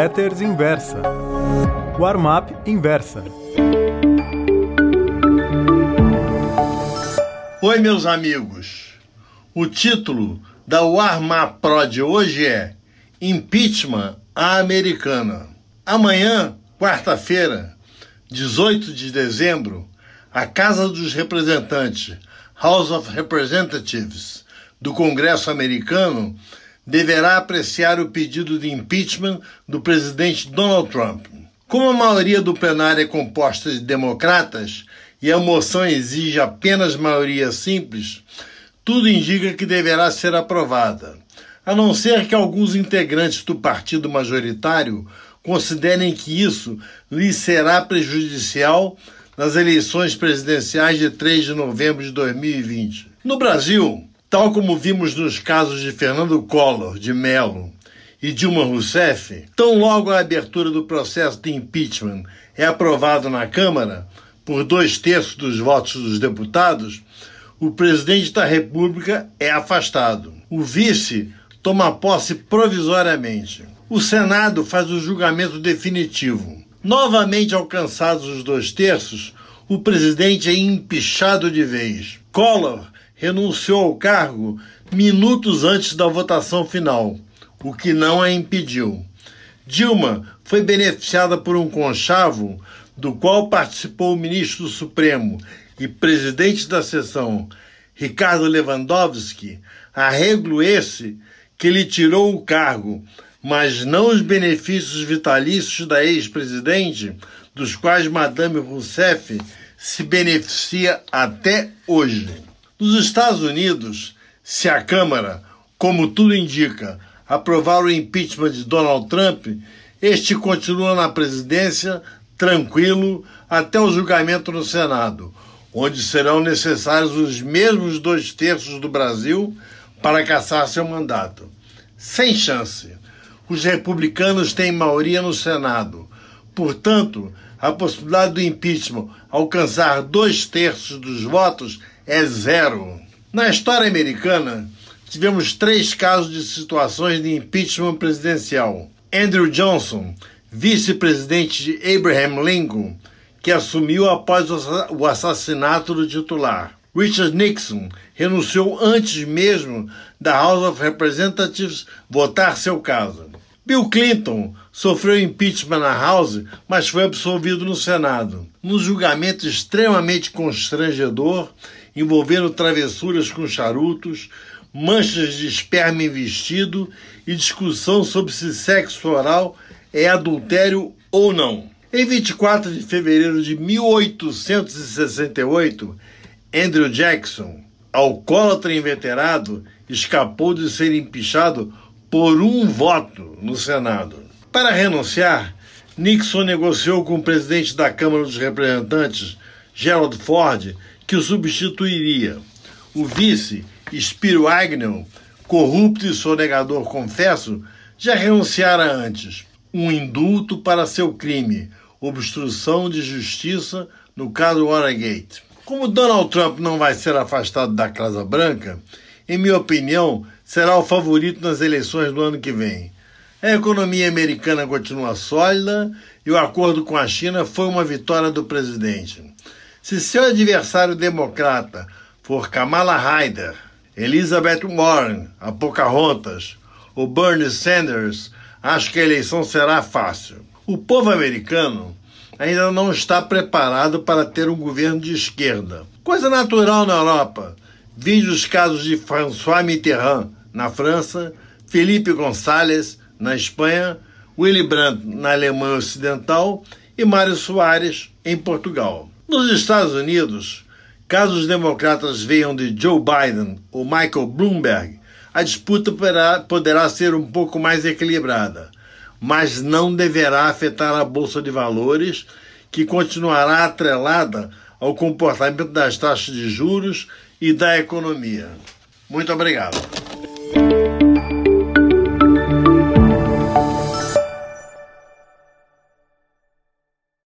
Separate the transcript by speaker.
Speaker 1: Letters Inversa. Warm-up Inversa.
Speaker 2: Oi, meus amigos. O título da Warm-up Pro de hoje é Impeachment à Americana. Amanhã, quarta-feira, 18 de dezembro, a Casa dos Representantes, House of Representatives, do Congresso americano, deverá apreciar o pedido de impeachment do presidente Donald Trump. Como a maioria do plenário é composta de democratas e a moção exige apenas maioria simples, tudo indica que deverá ser aprovada, a não ser que alguns integrantes do partido majoritário considerem que isso lhe será prejudicial nas eleições presidenciais de 3 de novembro de 2020. No Brasil, tal como vimos nos casos de Fernando Collor de Mello e Dilma Rousseff, tão logo a abertura do processo de impeachment é aprovado na Câmara, por dois terços dos votos dos deputados, o presidente da República é afastado. O vice toma posse provisoriamente. O Senado faz o julgamento definitivo. Novamente alcançados os dois terços, o presidente é empichado de vez. Collor renunciou ao cargo minutos antes da votação final, o que não a impediu. Dilma foi beneficiada por um conchavo do qual participou o ministro do Supremo e presidente da sessão, Ricardo Lewandowski, arreglo esse que lhe tirou o cargo mas não os benefícios vitalícios da ex-presidente, dos quais Madame Rousseff se beneficia até hoje. Nos Estados Unidos, se a Câmara, como tudo indica, aprovar o impeachment de Donald Trump, este continua na presidência tranquilo até o julgamento no Senado, onde serão necessários os mesmos dois terços do Brasil para caçar seu mandato. Sem chance os republicanos têm maioria no Senado. Portanto, a possibilidade do impeachment alcançar dois terços dos votos é zero. Na história americana, tivemos três casos de situações de impeachment presidencial. Andrew Johnson, vice-presidente de Abraham Lincoln, que assumiu após o assassinato do titular. Richard Nixon renunciou antes mesmo da House of Representatives votar seu caso. Bill Clinton sofreu impeachment na House, mas foi absolvido no Senado. Num julgamento extremamente constrangedor, envolvendo travessuras com charutos, manchas de esperma em vestido e discussão sobre se sexo oral é adultério ou não. Em 24 de fevereiro de 1868, Andrew Jackson, alcoólatra inveterado, escapou de ser empichado por um voto no Senado. Para renunciar, Nixon negociou com o presidente da Câmara dos Representantes, Gerald Ford, que o substituiria. O vice, Spiro Agnew, corrupto e sonegador confesso, já renunciara antes. Um indulto para seu crime, obstrução de justiça no caso Watergate. Como Donald Trump não vai ser afastado da Casa Branca, em minha opinião, será o favorito nas eleições do ano que vem. A economia americana continua sólida e o acordo com a China foi uma vitória do presidente. Se seu adversário democrata for Kamala Hyder, Elizabeth Warren, a Pocahontas ou Bernie Sanders, acho que a eleição será fácil. O povo americano ainda não está preparado para ter um governo de esquerda. Coisa natural na Europa. Vide os casos de François Mitterrand, na França, Felipe Gonçalves, na Espanha, Willy Brandt, na Alemanha Ocidental e Mário Soares, em Portugal. Nos Estados Unidos, caso os democratas venham de Joe Biden ou Michael Bloomberg, a disputa poderá, ser um pouco mais equilibrada, mas não deverá afetar a Bolsa de Valores, que continuará atrelada ao comportamento das taxas de juros e da economia. Muito obrigado.